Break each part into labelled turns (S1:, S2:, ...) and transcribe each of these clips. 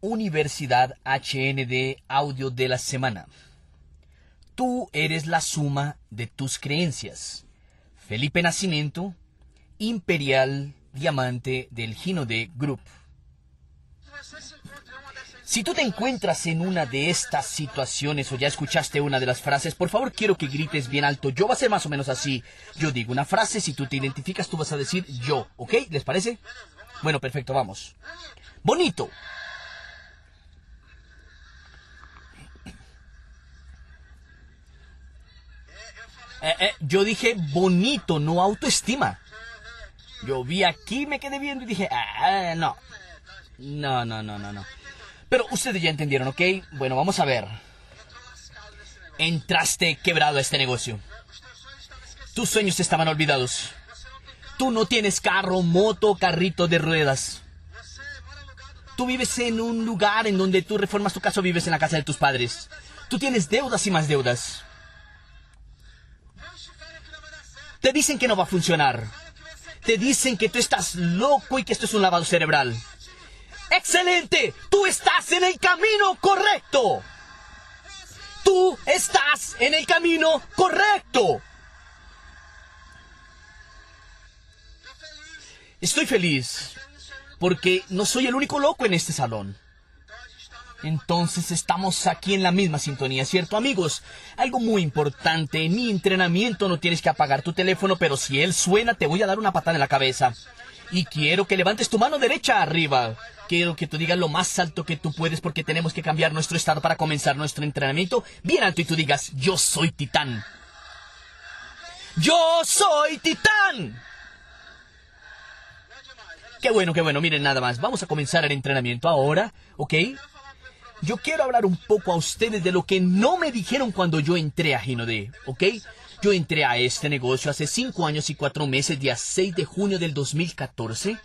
S1: Universidad HND Audio de la Semana. Tú eres la suma de tus creencias. Felipe Nacimiento, Imperial Diamante del Gino de Group. Si tú te encuentras en una de estas situaciones o ya escuchaste una de las frases, por favor quiero que grites bien alto. Yo va a ser más o menos así. Yo digo una frase, si tú te identificas, tú vas a decir yo, ¿ok? ¿Les parece? Bueno, perfecto, vamos. Bonito. Eh, eh, yo dije bonito, no autoestima. Yo vi aquí, me quedé viendo y dije, ah, no. No, no, no, no, no. Pero ustedes ya entendieron, ¿ok? Bueno, vamos a ver. Entraste quebrado a este negocio. Tus sueños estaban olvidados. Tú no tienes carro, moto, carrito de ruedas. Tú vives en un lugar en donde tú reformas tu casa o vives en la casa de tus padres. Tú tienes deudas y más deudas. Te dicen que no va a funcionar. Te dicen que tú estás loco y que esto es un lavado cerebral. ¡Excelente! Tú estás en el camino correcto. Tú estás en el camino correcto. Estoy feliz porque no soy el único loco en este salón. Entonces estamos aquí en la misma sintonía, ¿cierto amigos? Algo muy importante, en mi entrenamiento no tienes que apagar tu teléfono, pero si él suena te voy a dar una patada en la cabeza. Y quiero que levantes tu mano derecha arriba. Quiero que tú digas lo más alto que tú puedes porque tenemos que cambiar nuestro estado para comenzar nuestro entrenamiento bien alto y tú digas, yo soy titán. Yo soy titán. Qué bueno, qué bueno. Miren nada más. Vamos a comenzar el entrenamiento ahora, ¿ok? Yo quiero hablar un poco a ustedes de lo que no me dijeron cuando yo entré a Ginode, ¿ok? Yo entré a este negocio hace cinco años y cuatro meses, día 6 de junio del 2014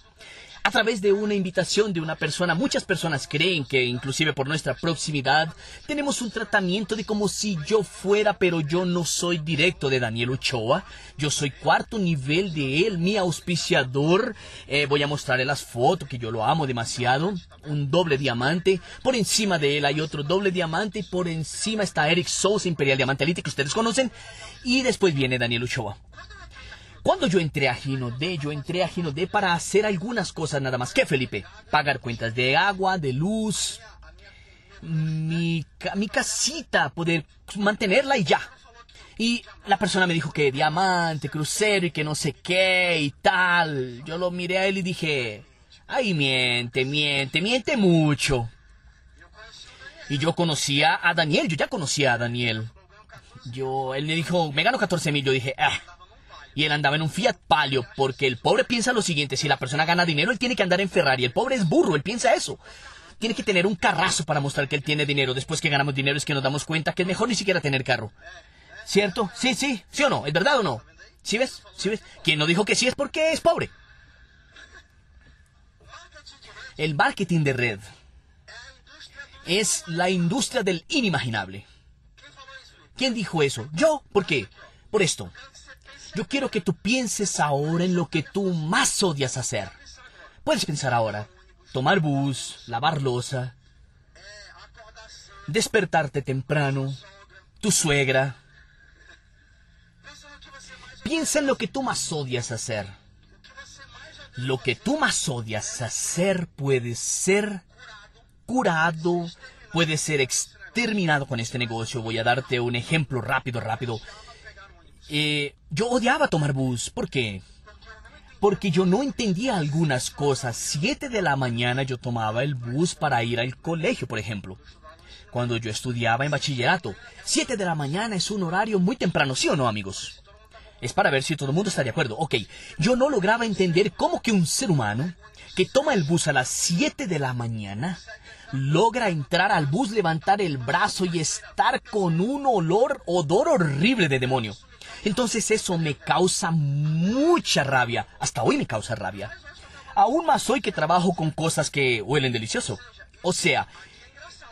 S1: a través de una invitación de una persona. Muchas personas creen que inclusive por nuestra proximidad tenemos un tratamiento de como si yo fuera, pero yo no soy directo de Daniel Ochoa. Yo soy cuarto nivel de él, mi auspiciador. Eh, voy a mostrarle las fotos, que yo lo amo demasiado. Un doble diamante. Por encima de él hay otro doble diamante. Y por encima está Eric Sousa, Imperial Diamante Elite, que ustedes conocen. Y después viene Daniel Ochoa. Cuando yo entré a Gino D, yo entré a Gino D para hacer algunas cosas nada más. ¿Qué, Felipe? Pagar cuentas de agua, de luz, mi, mi casita, poder mantenerla y ya. Y la persona me dijo que diamante, crucero y que no sé qué y tal. Yo lo miré a él y dije, ay, miente, miente, miente mucho. Y yo conocía a Daniel, yo ya conocía a Daniel. Yo, él me dijo, me gano 14 mil. Yo dije, ah, y él andaba en un Fiat Palio porque el pobre piensa lo siguiente, si la persona gana dinero, él tiene que andar en Ferrari. El pobre es burro, él piensa eso. Tiene que tener un carrazo para mostrar que él tiene dinero. Después que ganamos dinero es que nos damos cuenta que es mejor ni siquiera tener carro. ¿Cierto? Sí, sí, sí o no, ¿es verdad o no? ¿Sí ves? ¿Sí ves? Quien no dijo que sí es porque es pobre. El marketing de red es la industria del inimaginable. ¿Quién dijo eso? Yo. ¿Por qué? Por esto. Yo quiero que tú pienses ahora en lo que tú más odias hacer. Puedes pensar ahora. Tomar bus, lavar losa, despertarte temprano, tu suegra. Piensa en lo que tú más odias hacer. Lo que tú más odias hacer puede ser curado, puede ser exterminado con este negocio. Voy a darte un ejemplo rápido, rápido. Eh, yo odiaba tomar bus. ¿Por qué? Porque yo no entendía algunas cosas. Siete de la mañana yo tomaba el bus para ir al colegio, por ejemplo. Cuando yo estudiaba en bachillerato. Siete de la mañana es un horario muy temprano, ¿sí o no, amigos? Es para ver si todo el mundo está de acuerdo. Ok, yo no lograba entender cómo que un ser humano que toma el bus a las 7 de la mañana logra entrar al bus, levantar el brazo y estar con un olor, odor horrible de demonio. Entonces eso me causa mucha rabia. Hasta hoy me causa rabia. Aún más hoy que trabajo con cosas que huelen delicioso. O sea,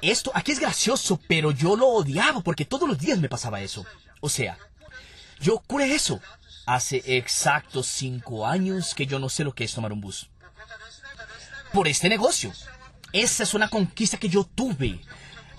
S1: esto aquí es gracioso, pero yo lo odiaba porque todos los días me pasaba eso. O sea, yo curé eso. Hace exactos cinco años que yo no sé lo que es tomar un bus. Por este negocio. Esa es una conquista que yo tuve.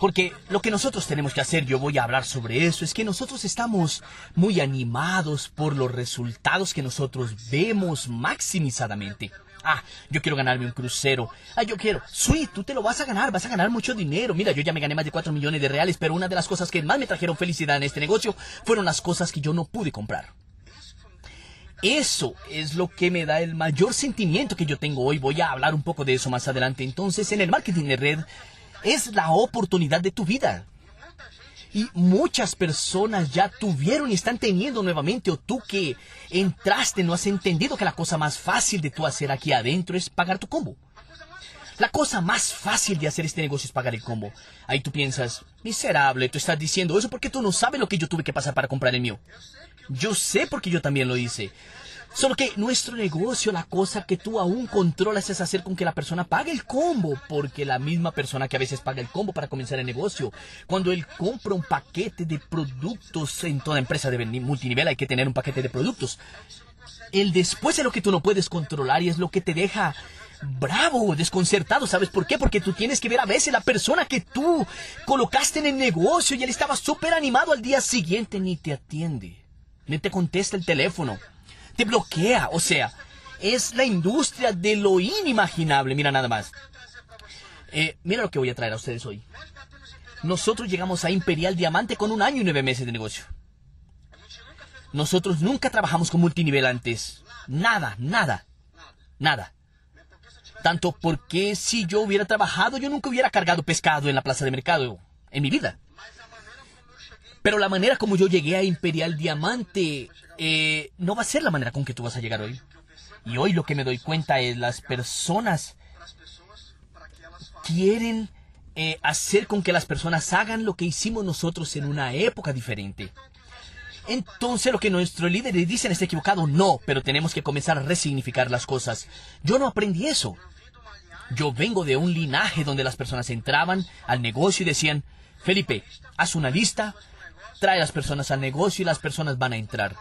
S1: Porque lo que nosotros tenemos que hacer, yo voy a hablar sobre eso, es que nosotros estamos muy animados por los resultados que nosotros vemos maximizadamente. Ah, yo quiero ganarme un crucero. Ah, yo quiero. Sí, tú te lo vas a ganar, vas a ganar mucho dinero. Mira, yo ya me gané más de 4 millones de reales, pero una de las cosas que más me trajeron felicidad en este negocio fueron las cosas que yo no pude comprar. Eso es lo que me da el mayor sentimiento que yo tengo hoy. Voy a hablar un poco de eso más adelante. Entonces, en el marketing de red es la oportunidad de tu vida. Y muchas personas ya tuvieron y están teniendo nuevamente, o tú que entraste no has entendido que la cosa más fácil de tú hacer aquí adentro es pagar tu combo. La cosa más fácil de hacer este negocio es pagar el combo. Ahí tú piensas, miserable, tú estás diciendo eso porque tú no sabes lo que yo tuve que pasar para comprar el mío. Yo sé porque yo también lo hice. Solo que nuestro negocio, la cosa que tú aún controlas es hacer con que la persona pague el combo, porque la misma persona que a veces paga el combo para comenzar el negocio, cuando él compra un paquete de productos en toda empresa de multinivel hay que tener un paquete de productos. El después es lo que tú no puedes controlar y es lo que te deja bravo, desconcertado. ¿Sabes por qué? Porque tú tienes que ver a veces la persona que tú colocaste en el negocio y él estaba súper animado al día siguiente ni te atiende, ni te contesta el teléfono te bloquea. O sea, es la industria de lo inimaginable. Mira nada más. Eh, mira lo que voy a traer a ustedes hoy. Nosotros llegamos a Imperial Diamante con un año y nueve meses de negocio. Nosotros nunca trabajamos con multinivel antes. Nada, nada, nada. Tanto porque si yo hubiera trabajado, yo nunca hubiera cargado pescado en la plaza de mercado en mi vida. Pero la manera como yo llegué a Imperial Diamante eh, no va a ser la manera con que tú vas a llegar hoy. Y hoy lo que me doy cuenta es las personas quieren eh, hacer con que las personas hagan lo que hicimos nosotros en una época diferente. Entonces lo que nuestros líderes dicen es equivocado, no, pero tenemos que comenzar a resignificar las cosas. Yo no aprendí eso. Yo vengo de un linaje donde las personas entraban al negocio y decían, Felipe, haz una lista, trae a las personas al negocio y las personas van a entrar.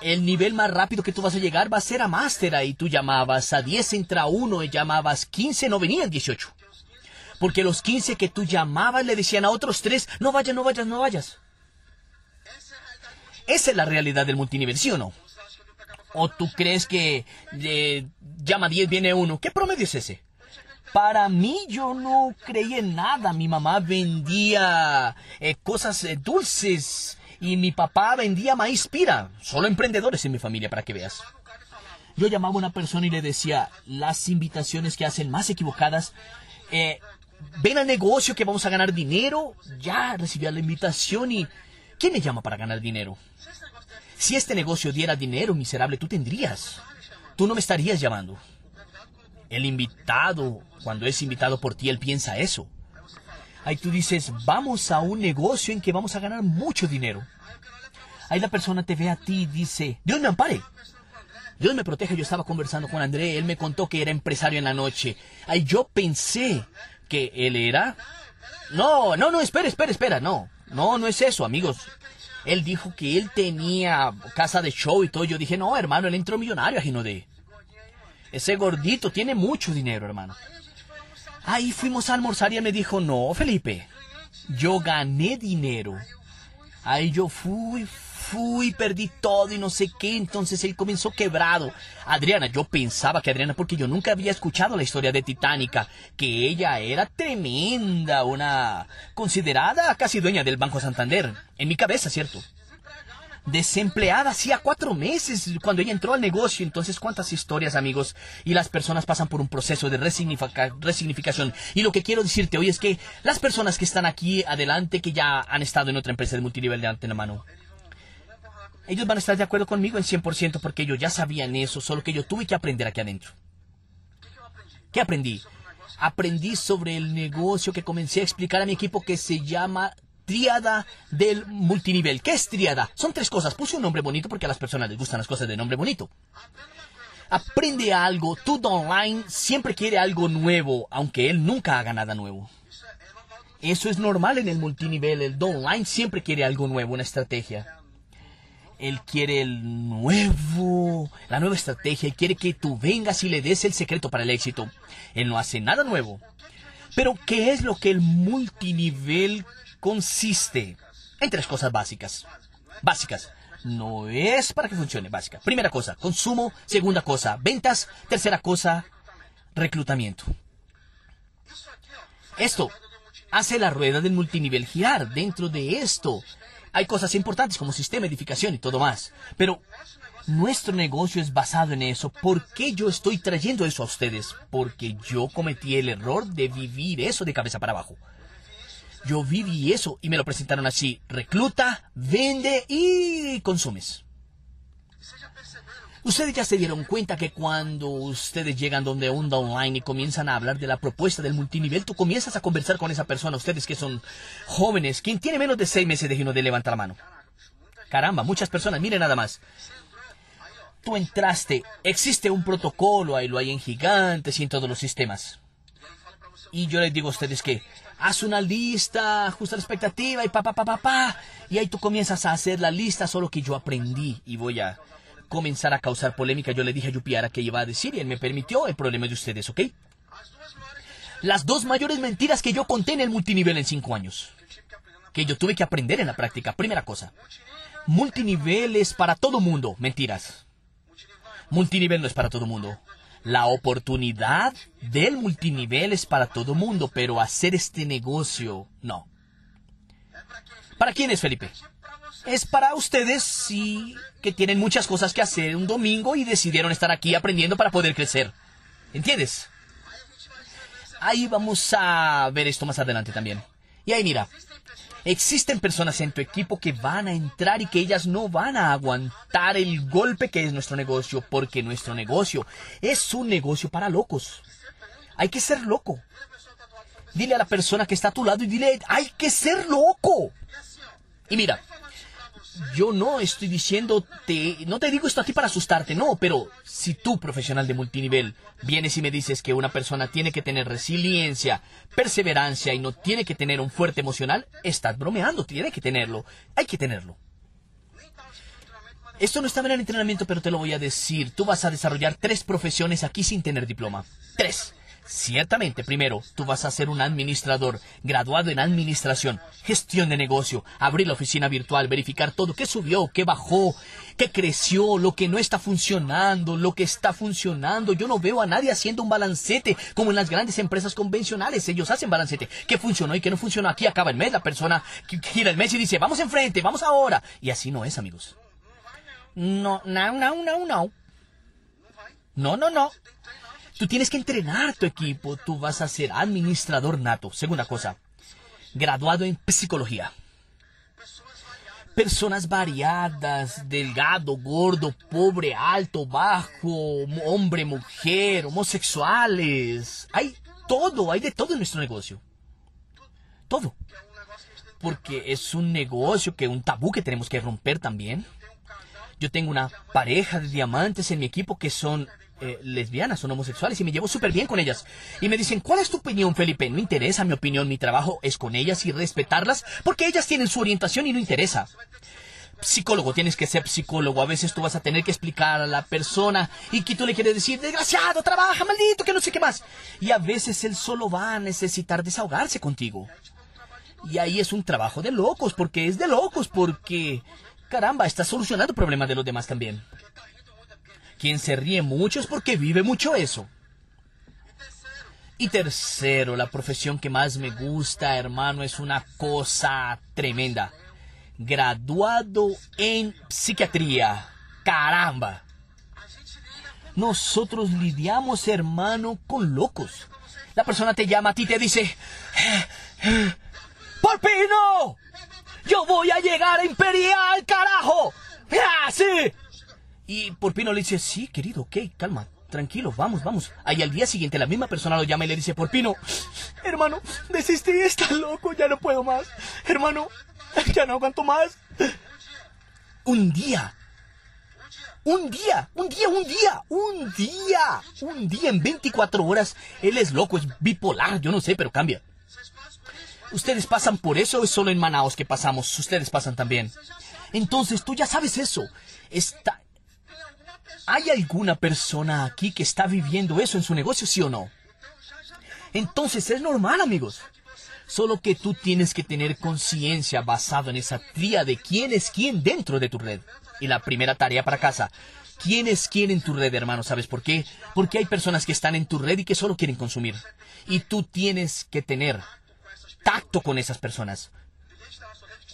S1: El nivel más rápido que tú vas a llegar va a ser a máster. Ahí tú llamabas a 10 entra uno y llamabas 15, no venían 18. Porque los 15 que tú llamabas le decían a otros 3, no vayas, no vayas, no vayas. Esa es la realidad del multinivel, ¿sí o no? ¿O tú crees que eh, llama 10, viene uno? ¿Qué promedio es ese? Para mí yo no creía en nada. Mi mamá vendía eh, cosas eh, dulces y mi papá vendía maíz pira. Solo emprendedores en mi familia, para que veas. Yo llamaba a una persona y le decía, las invitaciones que hacen más equivocadas, eh, ven al negocio que vamos a ganar dinero. Ya recibía la invitación y... ¿Quién me llama para ganar dinero? Si este negocio diera dinero, miserable, tú tendrías. Tú no me estarías llamando. El invitado, cuando es invitado por ti, él piensa eso. Ahí tú dices, vamos a un negocio en que vamos a ganar mucho dinero. Ahí la persona te ve a ti y dice, Dios me ampare. Dios me proteja. Yo estaba conversando con André, él me contó que era empresario en la noche. Ahí yo pensé que él era... No, no, no, espera, espera, espera, no. No, no es eso, amigos. Él dijo que él tenía casa de show y todo. Yo dije, no, hermano, él entró millonario a Ginodé. Ese gordito tiene mucho dinero, hermano. Ahí fuimos a almorzar y me dijo, no, Felipe, yo gané dinero. Ahí yo fui, fui, perdí todo y no sé qué. Entonces él comenzó quebrado. Adriana, yo pensaba que Adriana, porque yo nunca había escuchado la historia de Titánica, que ella era tremenda, una considerada casi dueña del Banco Santander. En mi cabeza, ¿cierto? Desempleada hacía cuatro meses cuando ella entró al negocio. Entonces, ¿cuántas historias, amigos? Y las personas pasan por un proceso de resignificación. Y lo que quiero decirte hoy es que las personas que están aquí adelante, que ya han estado en otra empresa de multinivel de ante la mano, ellos van a estar de acuerdo conmigo en 100% porque ellos ya sabían eso, solo que yo tuve que aprender aquí adentro. ¿Qué aprendí? Aprendí sobre el negocio que comencé a explicar a mi equipo que se llama Triada del multinivel. ¿Qué es triada? Son tres cosas. Puse un nombre bonito porque a las personas les gustan las cosas de nombre bonito. Aprende algo. Tu online siempre quiere algo nuevo, aunque él nunca haga nada nuevo. Eso es normal en el multinivel. El online siempre quiere algo nuevo, una estrategia. Él quiere el nuevo, la nueva estrategia. Él quiere que tú vengas y le des el secreto para el éxito. Él no hace nada nuevo. Pero, ¿qué es lo que el multinivel consiste? En tres cosas básicas. Básicas. No es para que funcione, básica. Primera cosa, consumo. Segunda cosa, ventas. Tercera cosa, reclutamiento. Esto hace la rueda del multinivel girar. Dentro de esto hay cosas importantes como sistema, edificación y todo más. Pero nuestro negocio es basado en eso. ¿Por qué yo estoy trayendo eso a ustedes? Porque yo cometí el error de vivir eso de cabeza para abajo. Yo viví eso y me lo presentaron así. Recluta, vende y consumes. Ustedes ya se dieron cuenta que cuando ustedes llegan donde Onda Online y comienzan a hablar de la propuesta del multinivel, tú comienzas a conversar con esa persona, ustedes que son jóvenes, quien tiene menos de seis meses de gino de levantar la mano. Caramba, muchas personas, miren nada más. Tú entraste, existe un protocolo, ahí lo hay en gigantes y en todos los sistemas. Y yo les digo a ustedes que haz una lista, ajusta la expectativa y pa, pa, pa, pa, pa. Y ahí tú comienzas a hacer la lista, solo que yo aprendí y voy a comenzar a causar polémica, yo le dije a Yupiara que iba a decir y él me permitió el problema de ustedes, ¿ok? Las dos mayores mentiras que yo conté en el multinivel en cinco años. Que yo tuve que aprender en la práctica. Primera cosa. Multinivel es para todo mundo. Mentiras. Multinivel no es para todo mundo. La oportunidad del multinivel es para todo mundo, pero hacer este negocio, no. ¿Para quién es Felipe? es para ustedes sí que tienen muchas cosas que hacer un domingo y decidieron estar aquí aprendiendo para poder crecer. ¿Entiendes? Ahí vamos a ver esto más adelante también. Y ahí mira, existen personas en tu equipo que van a entrar y que ellas no van a aguantar el golpe que es nuestro negocio, porque nuestro negocio es un negocio para locos. Hay que ser loco. Dile a la persona que está a tu lado y dile, hay que ser loco. Y mira, yo no estoy diciéndote, no te digo esto a ti para asustarte, no, pero si tú, profesional de multinivel, vienes y me dices que una persona tiene que tener resiliencia, perseverancia y no tiene que tener un fuerte emocional, estás bromeando, tiene que tenerlo, hay que tenerlo. Esto no estaba en el entrenamiento, pero te lo voy a decir. Tú vas a desarrollar tres profesiones aquí sin tener diploma. Tres. Ciertamente, primero, tú vas a ser un administrador, graduado en administración, gestión de negocio, abrir la oficina virtual, verificar todo, qué subió, qué bajó, qué creció, lo que no está funcionando, lo que está funcionando. Yo no veo a nadie haciendo un balancete como en las grandes empresas convencionales. Ellos hacen balancete. ¿Qué funcionó y qué no funcionó? Aquí acaba el mes, la persona gira el mes y dice, vamos enfrente, vamos ahora. Y así no es, amigos. No, no, no, no, no. No, no, no. Tú tienes que entrenar tu equipo, tú vas a ser administrador nato. Segunda cosa, graduado en psicología. Personas variadas, delgado, gordo, pobre, alto, bajo, hombre, mujer, homosexuales. Hay todo, hay de todo en nuestro negocio. Todo. Porque es un negocio que un tabú que tenemos que romper también. Yo tengo una pareja de diamantes en mi equipo que son eh, lesbianas, son homosexuales y me llevo súper bien con ellas. Y me dicen, ¿cuál es tu opinión, Felipe? No interesa mi opinión, mi trabajo es con ellas y respetarlas porque ellas tienen su orientación y no interesa. Psicólogo, tienes que ser psicólogo. A veces tú vas a tener que explicar a la persona y que tú le quieres decir, desgraciado, trabaja, maldito, que no sé qué más. Y a veces él solo va a necesitar desahogarse contigo. Y ahí es un trabajo de locos, porque es de locos, porque, caramba, está solucionando problemas de los demás también. Quien se ríe mucho es porque vive mucho eso. Y tercero, la profesión que más me gusta, hermano, es una cosa tremenda. Graduado en psiquiatría. Caramba. Nosotros lidiamos, hermano, con locos. La persona te llama a ti y te dice, ¡Porpino! ¡Yo voy a llegar a Imperial, carajo! ¡Ah, sí! Y Porpino le dice, sí, querido, ok, calma, tranquilo, vamos, vamos. Ahí al día siguiente la misma persona lo llama y le dice, Porpino, hermano, desistí, está loco, ya no puedo más. Hermano, ya no aguanto más. Un día, un día, un día, un día, un día, un día en 24 horas. Él es loco, es bipolar, yo no sé, pero cambia. Ustedes pasan por eso, es solo en Manaos que pasamos, ustedes pasan también. Entonces tú ya sabes eso. Está, ¿Hay alguna persona aquí que está viviendo eso en su negocio, sí o no? Entonces es normal, amigos. Solo que tú tienes que tener conciencia basado en esa tría de quién es quién dentro de tu red. Y la primera tarea para casa. ¿Quién es quién en tu red, hermano? ¿Sabes por qué? Porque hay personas que están en tu red y que solo quieren consumir. Y tú tienes que tener tacto con esas personas.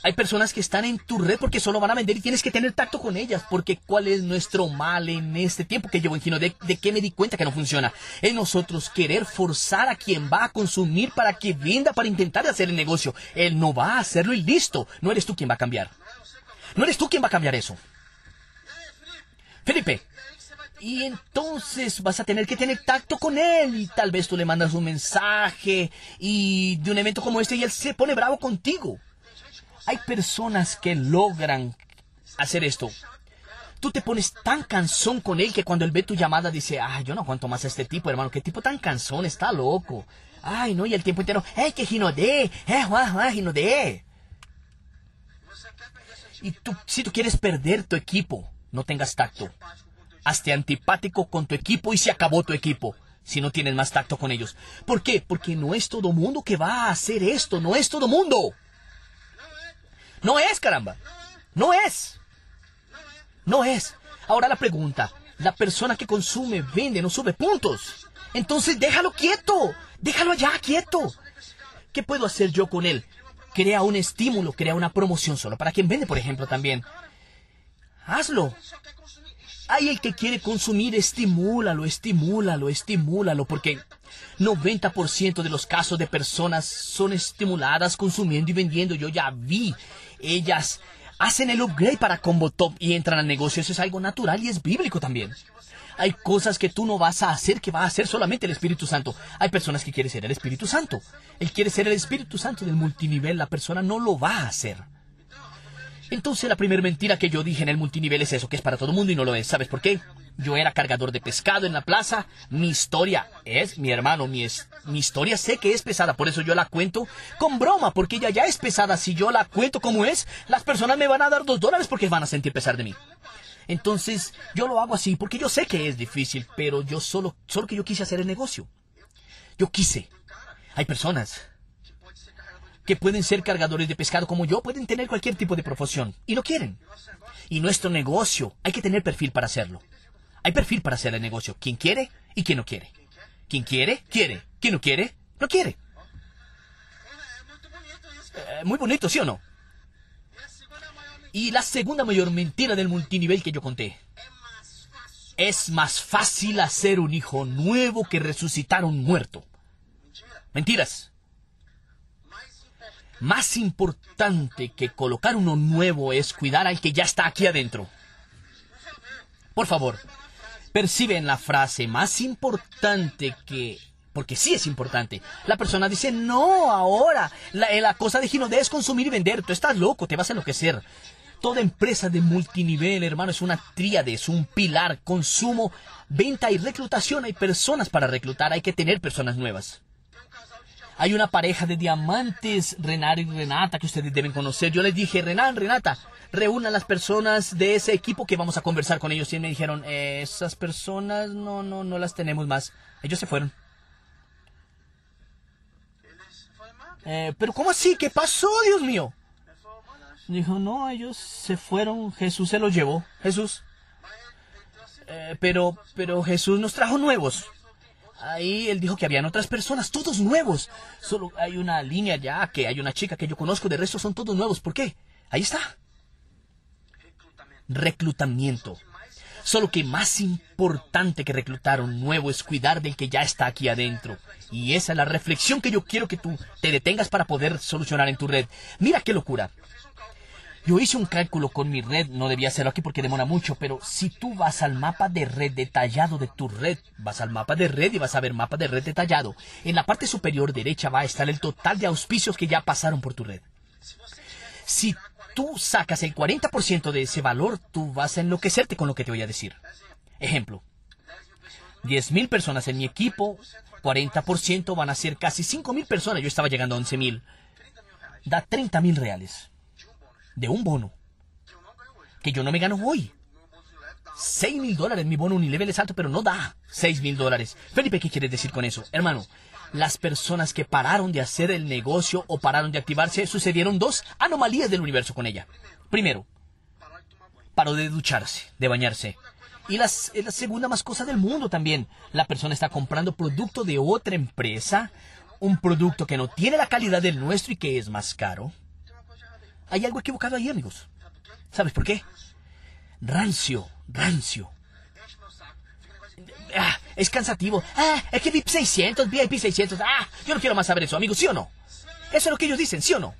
S1: Hay personas que están en tu red porque solo van a vender y tienes que tener tacto con ellas. Porque ¿cuál es nuestro mal en este tiempo que llevo en Gino? ¿De, ¿De qué me di cuenta que no funciona? Es nosotros querer forzar a quien va a consumir para que venda, para intentar hacer el negocio. Él no va a hacerlo y listo. No eres tú quien va a cambiar. No eres tú quien va a cambiar eso. Felipe, y entonces vas a tener que tener tacto con él y tal vez tú le mandas un mensaje y de un evento como este y él se pone bravo contigo. Hay personas que logran hacer esto. Tú te pones tan cansón con él que cuando él ve tu llamada dice, ay, yo no aguanto más a este tipo, hermano, qué tipo tan cansón, está loco. Ay, no, y el tiempo entero, eh, que ginodé, eh, Juan, Juan, ginodé. Y tú, si tú quieres perder tu equipo, no tengas tacto. Hazte antipático con tu equipo y se acabó tu equipo si no tienes más tacto con ellos. ¿Por qué? Porque no es todo mundo que va a hacer esto, no es todo mundo. No es, caramba. No es. No es. Ahora la pregunta. La persona que consume, vende, no sube puntos. Entonces déjalo quieto. Déjalo allá quieto. ¿Qué puedo hacer yo con él? Crea un estímulo, crea una promoción solo para quien vende, por ejemplo, también. Hazlo. Hay el que quiere consumir, estimúlalo, estimúlalo, estimúlalo, porque 90% de los casos de personas son estimuladas consumiendo y vendiendo. Yo ya vi ellas hacen el upgrade para Combo Top y entran al negocio. Eso es algo natural y es bíblico también. Hay cosas que tú no vas a hacer que va a hacer solamente el Espíritu Santo. Hay personas que quieren ser el Espíritu Santo. Él quiere ser el Espíritu Santo del multinivel. La persona no lo va a hacer. Entonces la primera mentira que yo dije en el multinivel es eso, que es para todo el mundo y no lo es. ¿Sabes por qué? Yo era cargador de pescado en la plaza. Mi historia es, mi hermano, mi, es, mi historia sé que es pesada, por eso yo la cuento con broma, porque ella ya es pesada. Si yo la cuento como es, las personas me van a dar dos dólares porque van a sentir pesar de mí. Entonces, yo lo hago así porque yo sé que es difícil, pero yo solo, solo que yo quise hacer el negocio. Yo quise. Hay personas que pueden ser cargadores de pescado como yo, pueden tener cualquier tipo de profesión y lo quieren. Y nuestro negocio, hay que tener perfil para hacerlo. Hay perfil para hacer el negocio. Quien quiere y quien no quiere. Quien quiere, quiere. Quien no quiere, no quiere. Eh, muy bonito, ¿sí o no? Y la segunda mayor mentira del multinivel que yo conté. Es más fácil hacer un hijo nuevo que resucitar un muerto. Mentiras. Más importante que colocar uno nuevo es cuidar al que ya está aquí adentro. Por favor, perciben la frase más importante que... Porque sí es importante. La persona dice, no, ahora. La, la cosa de Ginodé es consumir y vender. Tú estás loco, te vas a enloquecer. Toda empresa de multinivel, hermano, es una tríade, es un pilar. Consumo, venta y reclutación. Hay personas para reclutar, hay que tener personas nuevas. Hay una pareja de diamantes, Renan y Renata, que ustedes deben conocer. Yo les dije, Renan, Renata, reúnan las personas de ese equipo que vamos a conversar con ellos. Y me dijeron, esas personas no, no, no las tenemos más. Ellos se fueron. Eh, pero ¿cómo así? ¿Qué pasó, Dios mío? Dijo, no, ellos se fueron, Jesús se los llevó. Jesús. Eh, pero, pero Jesús nos trajo nuevos. Ahí él dijo que habían otras personas, todos nuevos. Solo hay una línea ya, que hay una chica que yo conozco, de resto son todos nuevos. ¿Por qué? Ahí está. Reclutamiento. Solo que más importante que reclutar un nuevo es cuidar del que ya está aquí adentro. Y esa es la reflexión que yo quiero que tú te detengas para poder solucionar en tu red. Mira qué locura. Yo hice un cálculo con mi red, no debía hacerlo aquí porque demora mucho, pero si tú vas al mapa de red detallado de tu red, vas al mapa de red y vas a ver mapa de red detallado. En la parte superior derecha va a estar el total de auspicios que ya pasaron por tu red. Si tú sacas el 40% de ese valor, tú vas a enloquecerte con lo que te voy a decir. Ejemplo, 10.000 personas en mi equipo, 40% van a ser casi 5.000 personas. Yo estaba llegando a 11.000. Da 30.000 reales de un bono que yo no me gano hoy. 6 mil dólares, mi bono Unilevel es alto, pero no da 6 mil dólares. Felipe, ¿qué quieres decir con eso? Hermano, las personas que pararon de hacer el negocio o pararon de activarse, sucedieron dos anomalías del universo con ella. Primero, paró de ducharse, de bañarse. Y las, la segunda más cosa del mundo también. La persona está comprando producto de otra empresa, un producto que no tiene la calidad del nuestro y que es más caro. Hay algo equivocado ahí, amigos. ¿Sabes por qué? Rancio, rancio. Ah, es cansativo. Ah, es que VIP 600, VIP 600. Ah, yo no quiero más saber eso, amigos, ¿sí o no? Eso es lo que ellos dicen, ¿sí o no?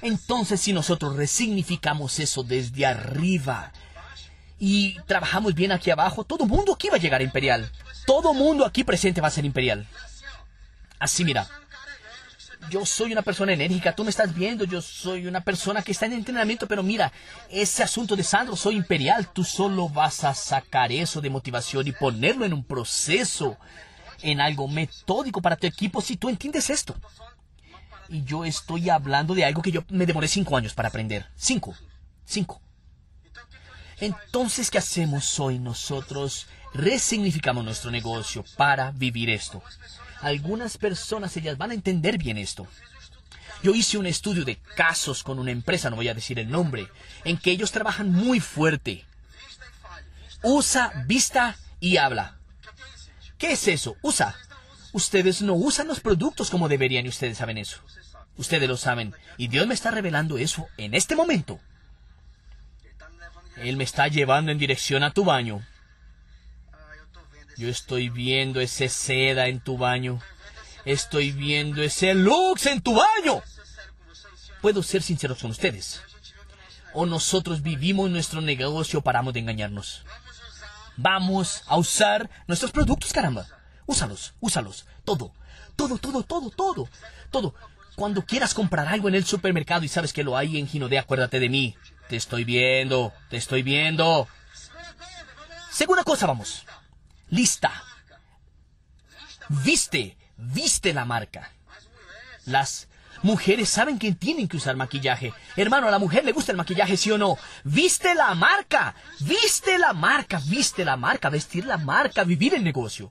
S1: Entonces, si nosotros resignificamos eso desde arriba y trabajamos bien aquí abajo, todo mundo aquí va a llegar a Imperial. Todo mundo aquí presente va a ser Imperial. Así, mira. Yo soy una persona enérgica, tú me estás viendo, yo soy una persona que está en entrenamiento, pero mira, ese asunto de Sandro, soy imperial, tú solo vas a sacar eso de motivación y ponerlo en un proceso, en algo metódico para tu equipo si tú entiendes esto. Y yo estoy hablando de algo que yo me demoré cinco años para aprender. Cinco. Cinco. Entonces, ¿qué hacemos hoy nosotros? Resignificamos nuestro negocio para vivir esto. Algunas personas, ellas van a entender bien esto. Yo hice un estudio de casos con una empresa, no voy a decir el nombre, en que ellos trabajan muy fuerte. Usa, vista y habla. ¿Qué es eso? Usa. Ustedes no usan los productos como deberían y ustedes saben eso. Ustedes lo saben. Y Dios me está revelando eso en este momento. Él me está llevando en dirección a tu baño. Yo estoy viendo ese seda en tu baño. Estoy viendo ese lux en tu baño. Puedo ser sincero con ustedes. O nosotros vivimos nuestro negocio, paramos de engañarnos. Vamos a usar nuestros productos, caramba. Úsalos, úsalos. Todo, todo, todo, todo, todo, todo. Cuando quieras comprar algo en el supermercado y sabes que lo hay en Ginodé, acuérdate de mí. Te estoy viendo, te estoy viendo. Segunda cosa, vamos. Lista. Viste, viste la marca. Las mujeres saben que tienen que usar maquillaje. Hermano, a la mujer le gusta el maquillaje, sí o no. Viste la marca, viste la marca, viste la marca, vestir la marca, vivir el negocio.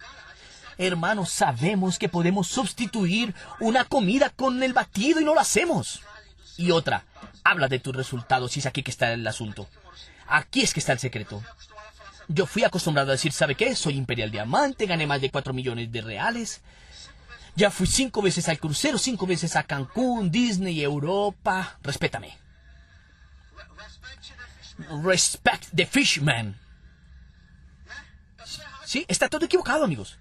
S1: Hermanos, sabemos que podemos sustituir una comida con el batido y no lo hacemos. Y otra, habla de tus resultados y es aquí que está el asunto. Aquí es que está el secreto. Yo fui acostumbrado a decir, ¿sabe qué? Soy Imperial Diamante, gané más de 4 millones de reales. Ya fui cinco veces al crucero, cinco veces a Cancún, Disney, Europa. Respétame. Respect the fishman. Sí, está todo equivocado, amigos.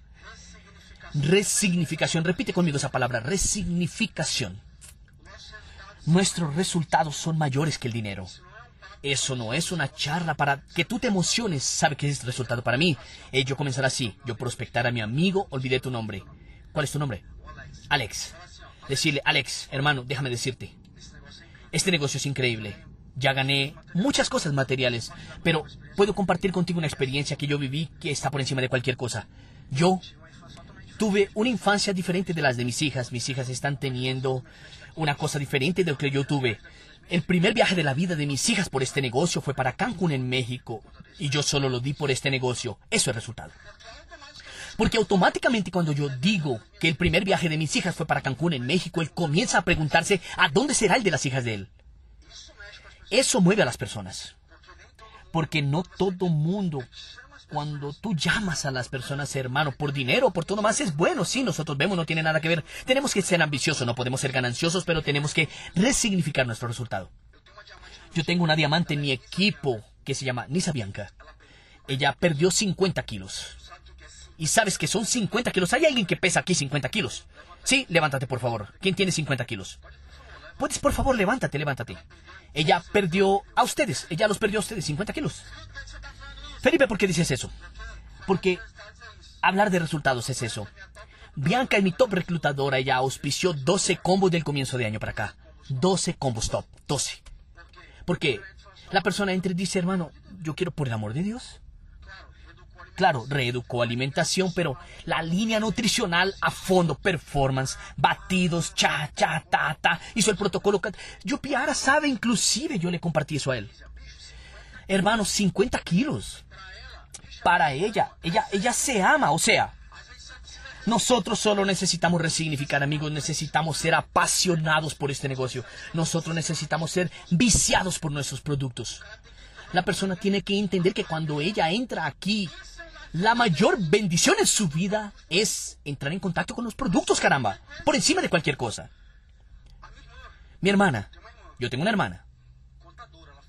S1: Resignificación. Repite conmigo esa palabra. Resignificación. Nuestros resultados son mayores que el dinero. Eso no es una charla para que tú te emociones. ¿Sabe qué es el resultado para mí? Eh, yo comenzar así. Yo prospectar a mi amigo. Olvidé tu nombre. ¿Cuál es tu nombre? Alex. Decirle, Alex, hermano, déjame decirte. Este negocio es increíble. Ya gané muchas cosas materiales, pero puedo compartir contigo una experiencia que yo viví que está por encima de cualquier cosa. Yo Tuve una infancia diferente de las de mis hijas. Mis hijas están teniendo una cosa diferente de lo que yo tuve. El primer viaje de la vida de mis hijas por este negocio fue para Cancún en México. Y yo solo lo di por este negocio. Eso es resultado. Porque automáticamente cuando yo digo que el primer viaje de mis hijas fue para Cancún en México, él comienza a preguntarse a dónde será el de las hijas de él. Eso mueve a las personas. Porque no todo mundo cuando tú llamas a las personas, hermano, por dinero, por todo más, es bueno. Sí, nosotros vemos, no tiene nada que ver. Tenemos que ser ambiciosos, no podemos ser gananciosos, pero tenemos que resignificar nuestro resultado. Yo tengo una diamante en mi equipo que se llama Nisa Bianca. Ella perdió 50 kilos. Y sabes que son 50 kilos. ¿Hay alguien que pesa aquí 50 kilos? Sí, levántate, por favor. ¿Quién tiene 50 kilos? Puedes, por favor, levántate, levántate. Ella perdió a ustedes. Ella los perdió a ustedes 50 kilos. Felipe, ¿por qué dices eso? Porque hablar de resultados es eso. Bianca es mi top reclutadora. Ella auspició 12 combos del comienzo de año para acá. 12 combos top. 12. Porque la persona entra y dice, hermano, yo quiero por el amor de Dios. Claro, reeducó alimentación, pero la línea nutricional a fondo, performance, batidos, cha, cha, ta, ta, hizo el protocolo. Yo Piara sabe, inclusive yo le compartí eso a él. Hermano, 50 kilos para ella. Ella, ella se ama, o sea, Nosotros solo necesitamos resignificar, amigos, necesitamos ser apasionados por este negocio. Nosotros necesitamos ser viciados por nuestros productos. La persona tiene que entender que cuando ella entra aquí, la mayor bendición en su vida es entrar en contacto con los productos, caramba, por encima de cualquier cosa. Mi hermana, yo tengo una hermana,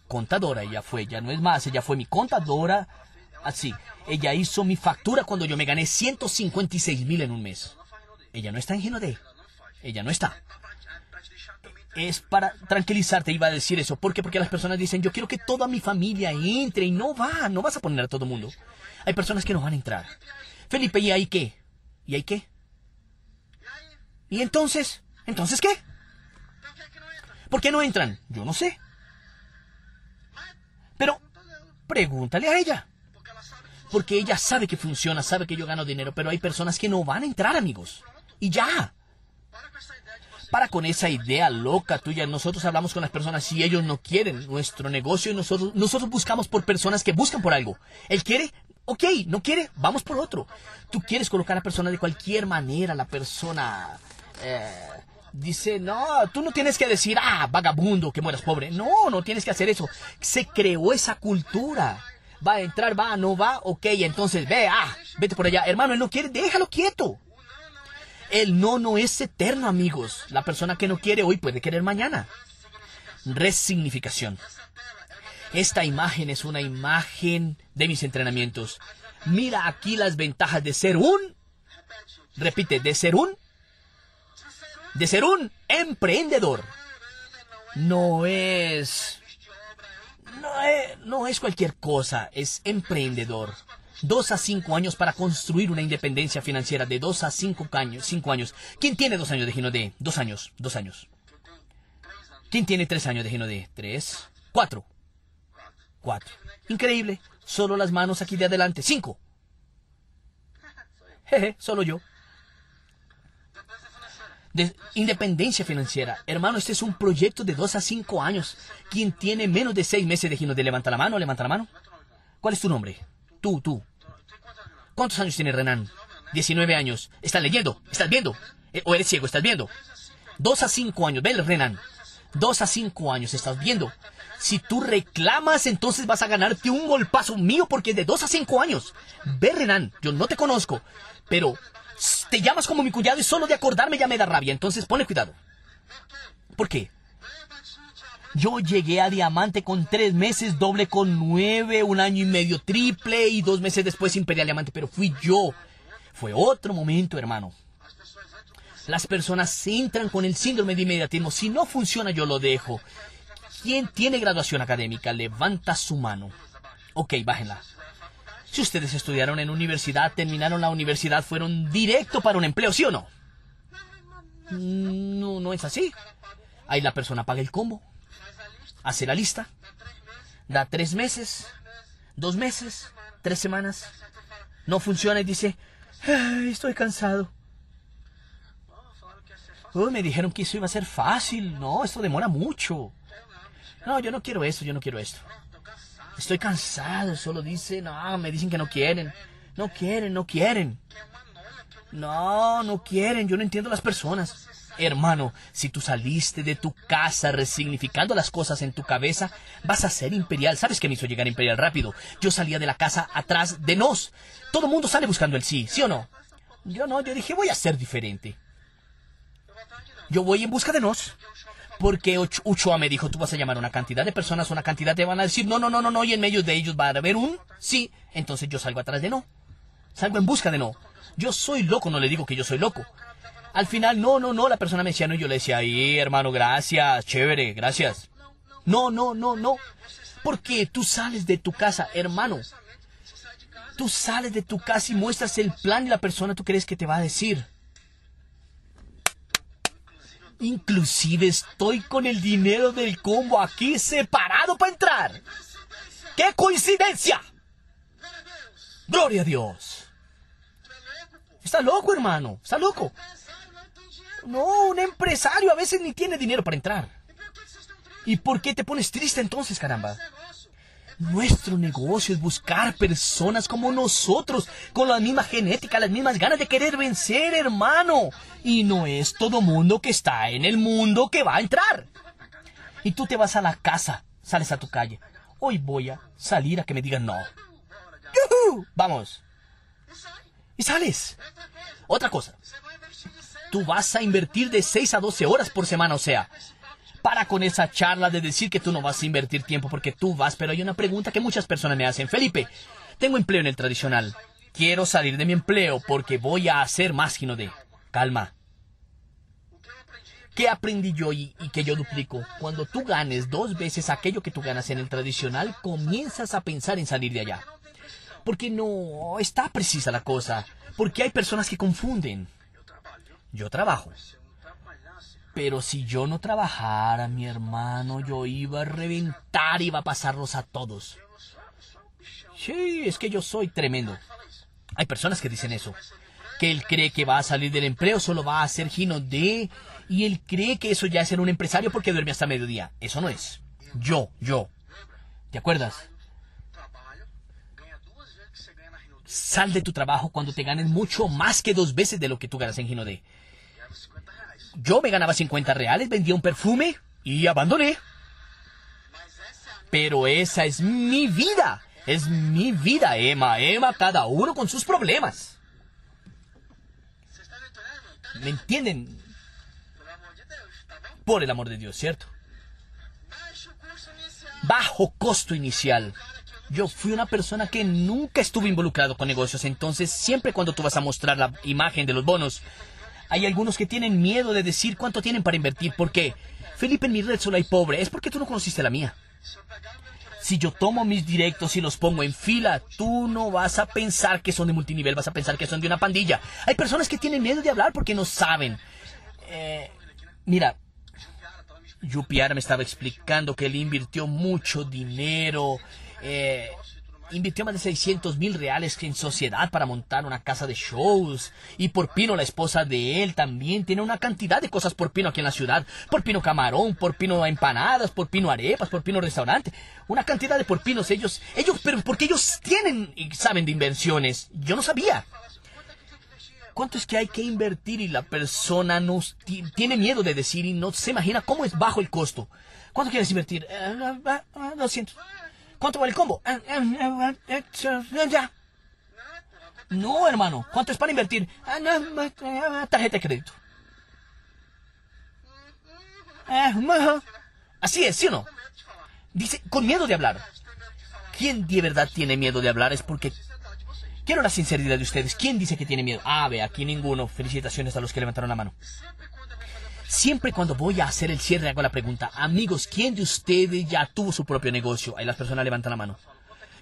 S1: contadora, ella fue, ya no es más, ella fue mi contadora, así, ella hizo mi factura cuando yo me gané 156 mil en un mes. Ella no está en Ginodé, ella no está. Es para tranquilizarte, iba a decir eso. ¿Por qué? Porque las personas dicen, yo quiero que toda mi familia entre y no va, no vas a poner a todo el mundo. Hay personas que no van a entrar. Felipe, ¿y ahí qué? ¿Y ahí qué? ¿Y entonces? ¿Entonces qué? ¿Por qué no entran? Yo no sé. Pero pregúntale a ella. Porque ella sabe que funciona, sabe que yo gano dinero, pero hay personas que no van a entrar, amigos. Y ya. Para con esa idea loca tuya. Nosotros hablamos con las personas si ellos no quieren nuestro negocio y nosotros, nosotros buscamos por personas que buscan por algo. Él quiere, ok, no quiere, vamos por otro. Tú quieres colocar a la persona de cualquier manera, la persona... Eh, dice, no, tú no tienes que decir, ah, vagabundo, que mueras pobre. No, no tienes que hacer eso. Se creó esa cultura. Va a entrar, va, no va, ok, entonces ve, ah, vete por allá. Hermano, él no quiere, déjalo quieto. El no no es eterno, amigos. La persona que no quiere hoy puede querer mañana. Resignificación. Esta imagen es una imagen de mis entrenamientos. Mira aquí las ventajas de ser un... Repite, de ser un... De ser un emprendedor. No es... No es, no es cualquier cosa, es emprendedor. Dos a cinco años para construir una independencia financiera de dos a cinco años. Cinco años. ¿Quién tiene dos años de Gino de? Dos años. Dos años. ¿Quién tiene tres años de Gino de? Tres. Cuatro. Cuatro. Increíble. Solo las manos aquí de adelante. Cinco. Jeje, solo yo. De independencia financiera. Hermano, este es un proyecto de dos a cinco años. ¿Quién tiene menos de seis meses de Gino de? Levanta la mano, levanta la mano. ¿Cuál es tu nombre? Tú, tú. ¿Cuántos años tiene Renan? 19 años. ¿Estás leyendo? ¿Estás viendo? Eh, ¿O eres ciego? ¿Estás viendo? Dos a cinco años. Ven, Renan. Dos a cinco años. ¿Estás viendo? Si tú reclamas, entonces vas a ganarte un golpazo mío porque es de dos a cinco años. Ve, Renan. Yo no te conozco. Pero te llamas como mi cuñado y solo de acordarme ya me da rabia. Entonces pone cuidado. ¿Por qué? Yo llegué a diamante con tres meses, doble con nueve, un año y medio triple y dos meses después imperial diamante, pero fui yo. Fue otro momento, hermano. Las personas entran con el síndrome de inmediatismo. Si no funciona, yo lo dejo. ¿Quién tiene graduación académica? Levanta su mano. Ok, bájenla. Si ustedes estudiaron en universidad, terminaron la universidad, fueron directo para un empleo, ¿sí o no? No, no es así. Ahí la persona paga el combo hace la lista, da tres meses, dos meses, tres semanas, no funciona y dice, estoy cansado. me dijeron que eso iba a ser fácil, no, esto demora mucho. No, yo no quiero esto, yo no quiero esto. Estoy cansado, solo dice, no, me dicen que no quieren, no quieren, no quieren. No, no quieren, yo no entiendo las personas. Hermano, si tú saliste de tu casa resignificando las cosas en tu cabeza, vas a ser imperial. ¿Sabes qué me hizo llegar imperial rápido? Yo salía de la casa atrás de nos. Todo el mundo sale buscando el sí, ¿sí o no? Yo no, yo dije, voy a ser diferente. Yo voy en busca de nos. Porque Uchoa me dijo, tú vas a llamar a una cantidad de personas, una cantidad te van a decir, no, no, no, no, no, y en medio de ellos va a haber un sí. Entonces yo salgo atrás de no. Salgo en busca de no. Yo soy loco, no le digo que yo soy loco. Al final, no, no, no, la persona me decía no y yo le decía, ahí, hermano, gracias, chévere, gracias. No, no, no, no. Porque tú sales de tu casa, hermano. Tú sales de tu casa y muestras el plan y la persona tú crees que te va a decir. Inclusive estoy con el dinero del combo aquí separado para entrar. ¡Qué coincidencia! Gloria a Dios. Está loco, hermano. Está loco. No, un empresario a veces ni tiene dinero para entrar. ¿Y por qué te pones triste entonces, caramba? Nuestro negocio es buscar personas como nosotros, con la misma genética, las mismas ganas de querer vencer, hermano. Y no es todo mundo que está en el mundo que va a entrar. Y tú te vas a la casa, sales a tu calle. Hoy voy a salir a que me digan no. ¡Yuhu! Vamos. Y sales. Otra cosa. Tú vas a invertir de 6 a 12 horas por semana, o sea, para con esa charla de decir que tú no vas a invertir tiempo porque tú vas, pero hay una pregunta que muchas personas me hacen. Felipe, tengo empleo en el tradicional. Quiero salir de mi empleo porque voy a hacer más Gino de. Calma. ¿Qué aprendí yo y, y, que yo duplico? Cuando tú ganes dos veces aquello que tú ganas en el tradicional, comienzas a pensar en salir de allá. Porque no está precisa la cosa. Porque hay personas que confunden. Yo trabajo. Pero si yo no trabajara, mi hermano, yo iba a reventar, iba a pasarlos a todos. Sí, es que yo soy tremendo. Hay personas que dicen eso. Que él cree que va a salir del empleo, solo va a ser Gino de... Y él cree que eso ya es ser un empresario porque duerme hasta mediodía. Eso no es. Yo, yo. ¿Te acuerdas? Sal de tu trabajo cuando te ganes mucho más que dos veces de lo que tú ganas en Gino de. Yo me ganaba 50 reales, vendía un perfume y abandoné. Pero esa es mi vida. Es mi vida, Emma. Emma, cada uno con sus problemas. ¿Me entienden? Por el amor de Dios, ¿cierto? Bajo costo inicial. Yo fui una persona que nunca estuve involucrado con negocios, entonces siempre cuando tú vas a mostrar la imagen de los bonos, hay algunos que tienen miedo de decir cuánto tienen para invertir. porque Felipe, en mi red solo hay pobre. Es porque tú no conociste la mía. Si yo tomo mis directos y los pongo en fila, tú no vas a pensar que son de multinivel, vas a pensar que son de una pandilla. Hay personas que tienen miedo de hablar porque no saben. Eh, mira, Yupiara me estaba explicando que él invirtió mucho dinero. Eh, invirtió más de 600 mil reales en sociedad para montar una casa de shows. Y por Pino, la esposa de él, también tiene una cantidad de cosas por Pino aquí en la ciudad. Por Pino camarón, por Pino empanadas, por Pino arepas, por Pino restaurante. Una cantidad de por Pinos ellos, ellos, pero porque ellos tienen y saben de inversiones. Yo no sabía. ¿Cuánto es que hay que invertir y la persona no tiene miedo de decir y no se imagina cómo es bajo el costo? ¿Cuánto quieres invertir? Eh, 200. ¿Cuánto vale el combo? Eh, eh, eh. No, hermano. ¿Cuánto es para invertir? Tarjeta de crédito. Así es, ¿sí o no? Dice, con miedo de hablar. ¿Quién de verdad tiene miedo de hablar? Es porque... Quiero la sinceridad de ustedes. ¿Quién dice que tiene miedo? Ah, ve, aquí ninguno. Felicitaciones a los que levantaron la mano. Siempre cuando voy a hacer el cierre hago la pregunta, amigos, ¿quién de ustedes ya tuvo su propio negocio? Ahí las personas levantan la mano.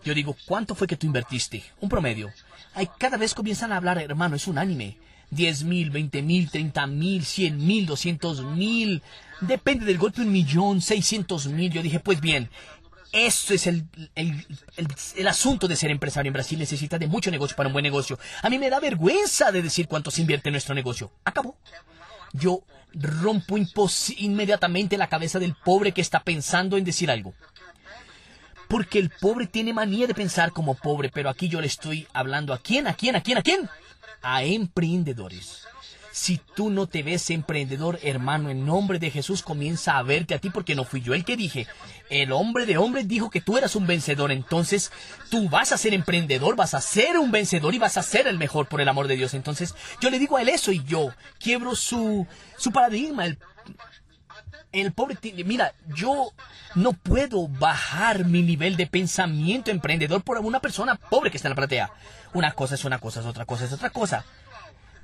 S1: Yo digo, ¿cuánto fue que tú invertiste? Un promedio. Ahí cada vez comienzan a hablar, hermano, es unánime. 10 mil, 20 mil, 30 mil, 100 mil, 200 mil. Depende del golpe, un millón, 600 mil. Yo dije, pues bien, eso es el, el, el, el, asunto de ser empresario en Brasil. Necesita de mucho negocio para un buen negocio. A mí me da vergüenza de decir cuánto se invierte en nuestro negocio. Acabó. Yo rompo inmediatamente la cabeza del pobre que está pensando en decir algo. Porque el pobre tiene manía de pensar como pobre, pero aquí yo le estoy hablando a quién, a quién, a quién, a quién. A emprendedores. Si tú no te ves emprendedor, hermano, en nombre de Jesús comienza a verte a ti porque no fui yo el que dije. El hombre de hombres dijo que tú eras un vencedor. Entonces tú vas a ser emprendedor, vas a ser un vencedor y vas a ser el mejor por el amor de Dios. Entonces yo le digo a él eso y yo quiebro su, su paradigma. El, el pobre, mira, yo no puedo bajar mi nivel de pensamiento emprendedor por una persona pobre que está en la platea. Una cosa es una cosa, es otra cosa es otra cosa.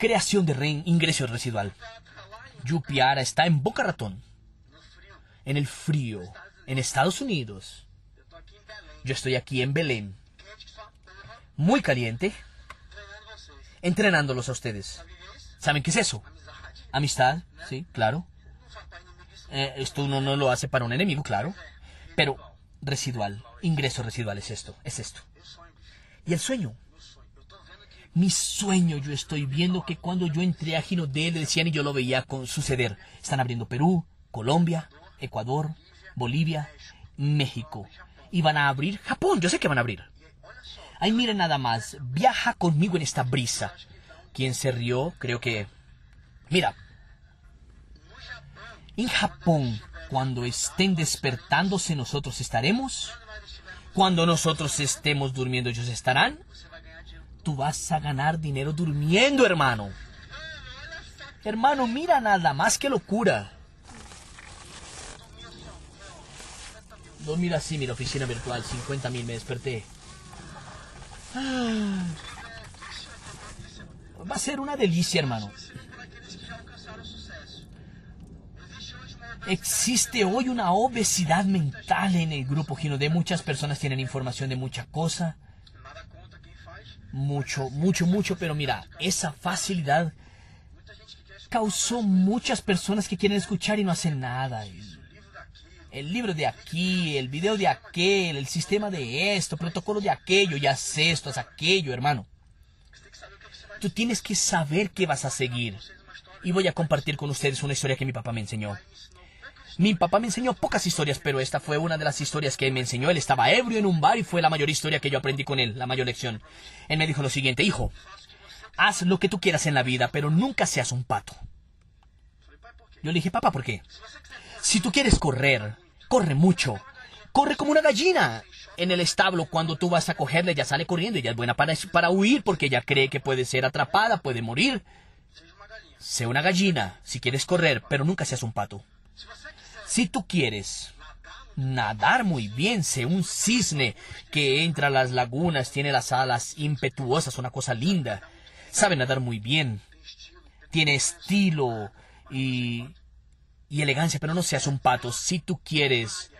S1: Creación de REN, ingreso residual. Yupiara está en Boca Ratón. En el frío. En Estados Unidos. Yo estoy aquí en Belén. Muy caliente. Entrenándolos a ustedes. ¿Saben qué es eso? Amistad, sí, claro. Eh, esto uno no lo hace para un enemigo, claro. Pero residual, ingreso residual es esto, es esto. Y el sueño, mi sueño, yo estoy viendo que cuando yo entré a Ginodé le decían y yo lo veía con suceder. Están abriendo Perú, Colombia, Ecuador, Bolivia, México. y van a abrir Japón. Yo sé que van a abrir. Ay, miren nada más. Viaja conmigo en esta brisa. ¿Quién se rió? Creo que... Mira. En Japón, cuando estén despertándose, nosotros estaremos. Cuando nosotros estemos durmiendo, ellos estarán. Tú vas a ganar dinero durmiendo, hermano. Hermano, mira nada más que locura. Dormir así, mira, oficina virtual, 50 mil, me desperté. Ah. Va a ser una delicia, hermano. Existe hoy una obesidad mental en el grupo Gino de muchas personas tienen información de mucha cosa. Mucho, mucho, mucho, pero mira, esa facilidad causó muchas personas que quieren escuchar y no hacen nada. El libro de aquí, el video de aquel, el sistema de esto, protocolo de aquello, ya sé esto, es aquello, hermano. Tú tienes que saber qué vas a seguir. Y voy a compartir con ustedes una historia que mi papá me enseñó. Mi papá me enseñó pocas historias, pero esta fue una de las historias que me enseñó. Él estaba ebrio en un bar y fue la mayor historia que yo aprendí con él, la mayor lección. Él me dijo lo siguiente, hijo, haz lo que tú quieras en la vida, pero nunca seas un pato. Yo le dije, papá, ¿por qué? Si tú quieres correr, corre mucho. Corre como una gallina en el establo, cuando tú vas a cogerle, ella sale corriendo, ella es buena para, para huir porque ella cree que puede ser atrapada, puede morir. Sé una gallina si quieres correr, pero nunca seas un pato. Si tú quieres nadar muy bien, sé un cisne que entra a las lagunas, tiene las alas impetuosas, una cosa linda. Sabe nadar muy bien. Tiene estilo y, elegancia, pero no seas un pato. Si tú quieres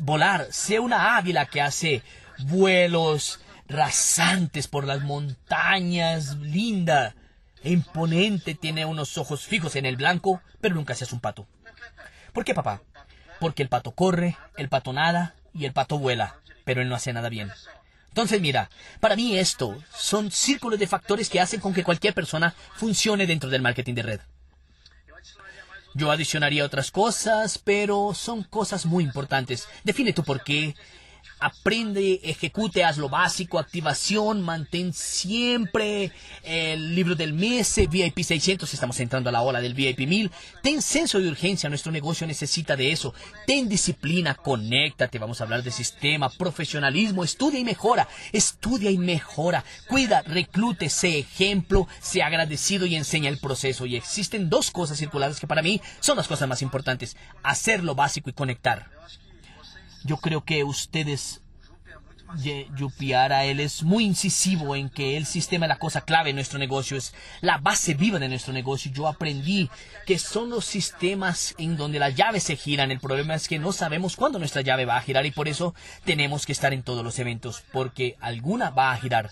S1: volar, sé una águila que hace vuelos rasantes por las montañas, linda, e imponente, tiene unos ojos fijos en el blanco, pero nunca seas un pato. ¿Por qué, papá? Porque el pato corre, el pato nada y el pato vuela, pero él no hace nada bien. Entonces, mira, para mí esto son círculos de factores que hacen con que cualquier persona funcione dentro del marketing de red. Yo adicionaría otras cosas, pero son cosas muy importantes. Define tu por qué, aprende, ejecute, haz lo básico, activación, mantén siempre el libro del mes, VIP 600, estamos entrando a la ola del VIP 1000. Ten senso de urgencia, nuestro negocio necesita de eso. Ten disciplina, conéctate, vamos a hablar de sistema, profesionalismo, estudia y mejora, estudia y mejora, cuida, reclute, sé ejemplo, sé agradecido y enseña el proceso. Y existen dos cosas circulares que para mí son las cosas más importantes, hacer lo básico y conectar. Yo creo que ustedes Yupiara, él es muy incisivo en que el sistema es la cosa clave en nuestro negocio, es la base viva de nuestro negocio. Yo aprendí que son los sistemas en donde las llaves se giran. El problema es que no sabemos cuándo nuestra llave va a girar y por eso tenemos que estar en todos los eventos, porque alguna va a girar.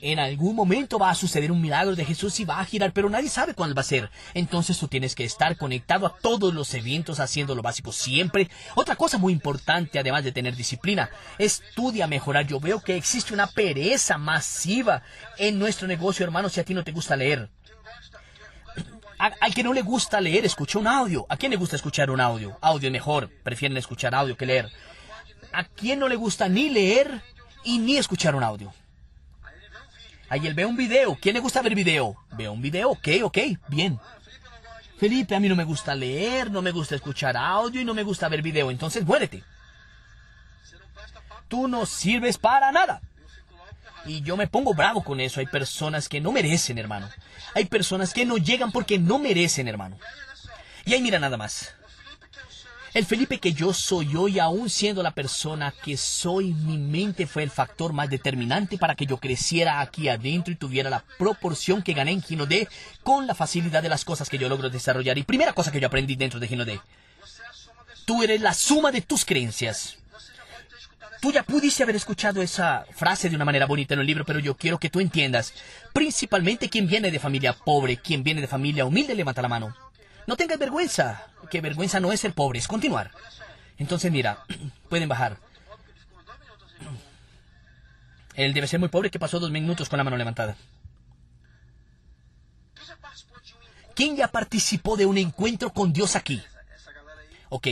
S1: En algún momento va a suceder un milagro de Jesús y va a girar, pero nadie sabe cuándo va a ser. Entonces tú tienes que estar conectado a todos los eventos, haciendo lo básico siempre. Otra cosa muy importante, además de tener disciplina, estudia mejorar. Yo veo que existe una pereza masiva en nuestro negocio, hermano, si a ti no te gusta leer. al que no le gusta leer, escucha un audio. ¿A quién le gusta escuchar un audio? Audio mejor. Prefieren escuchar audio que leer. ¿A quién no le gusta ni leer y ni escuchar un audio? Ahí él ve un video. ¿Quién le gusta ver video? Ve un video, ok, ok, bien. Felipe, a mí no me gusta leer, no me gusta escuchar audio y no me gusta ver video, entonces muérete. Tú no sirves para nada. Y yo me pongo bravo con eso. Hay personas que no merecen, hermano. Hay personas que no llegan porque no merecen, hermano. Y ahí mira nada más. El Felipe que yo soy hoy, aún siendo la persona que soy, mi mente fue el factor más determinante para que yo creciera aquí adentro y tuviera la proporción que gané en Gino D con la facilidad de las cosas que yo logro desarrollar. Y primera cosa que yo aprendí dentro de Gino D, tú eres la suma de tus creencias. Tú ya pudiste haber escuchado esa frase de una manera bonita en el libro, pero yo quiero que tú entiendas. Principalmente quien viene de familia pobre, quien viene de familia humilde, levanta la mano. No tengas vergüenza, que vergüenza no es ser pobre, es continuar. Entonces, mira, pueden bajar. Él debe ser muy pobre que pasó dos minutos con la mano levantada. ¿Quién ya participó de un encuentro con Dios aquí? Ok.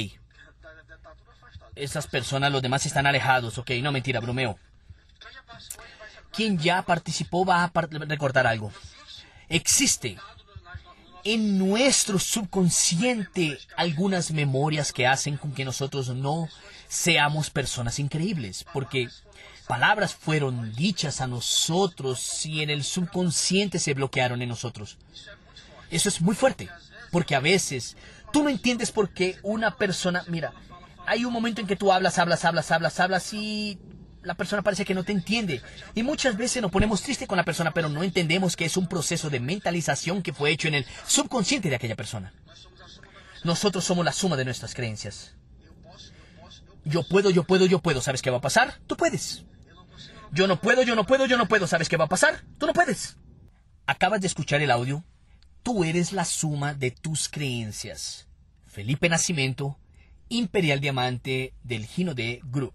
S1: esas personas, los demás están alejados, ok, no mentira, bromeo. Quien ya participó va a recordar algo. Existe en nuestro subconsciente algunas memorias que hacen con que nosotros no seamos personas increíbles, porque palabras fueron dichas a nosotros y en el subconsciente se bloquearon en nosotros. Eso es muy fuerte, porque a veces tú no entiendes por qué una persona, mira, hay un momento en que tú hablas, hablas, hablas, hablas, hablas y la persona parece que no te entiende. Y muchas veces nos ponemos triste con la persona, pero no entendemos que es un proceso de mentalización que fue hecho en el subconsciente de aquella persona. Nosotros somos la suma de nuestras creencias. Yo puedo, yo puedo, yo puedo. ¿Sabes qué va a pasar? Tú puedes. Yo no puedo, yo no puedo, yo no puedo. ¿Sabes qué va a pasar? Tú no puedes. Acabas de escuchar el audio. Tú eres la suma de tus creencias. Felipe Nacimiento, Imperial Diamante del Gino de Group.